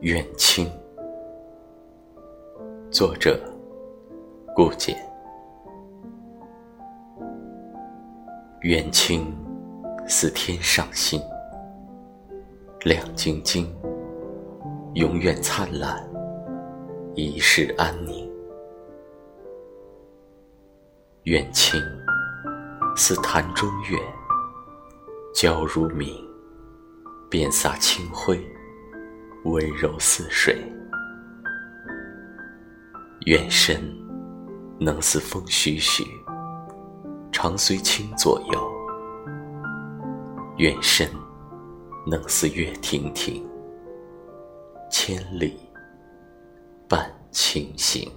远亲，作者顾简。远亲似天上星，亮晶晶，永远灿烂，一世安宁。远亲似潭中月，皎如明，遍洒清辉。温柔似水，愿身能似风徐徐，常随清左右；愿身能似月亭亭，千里伴清行。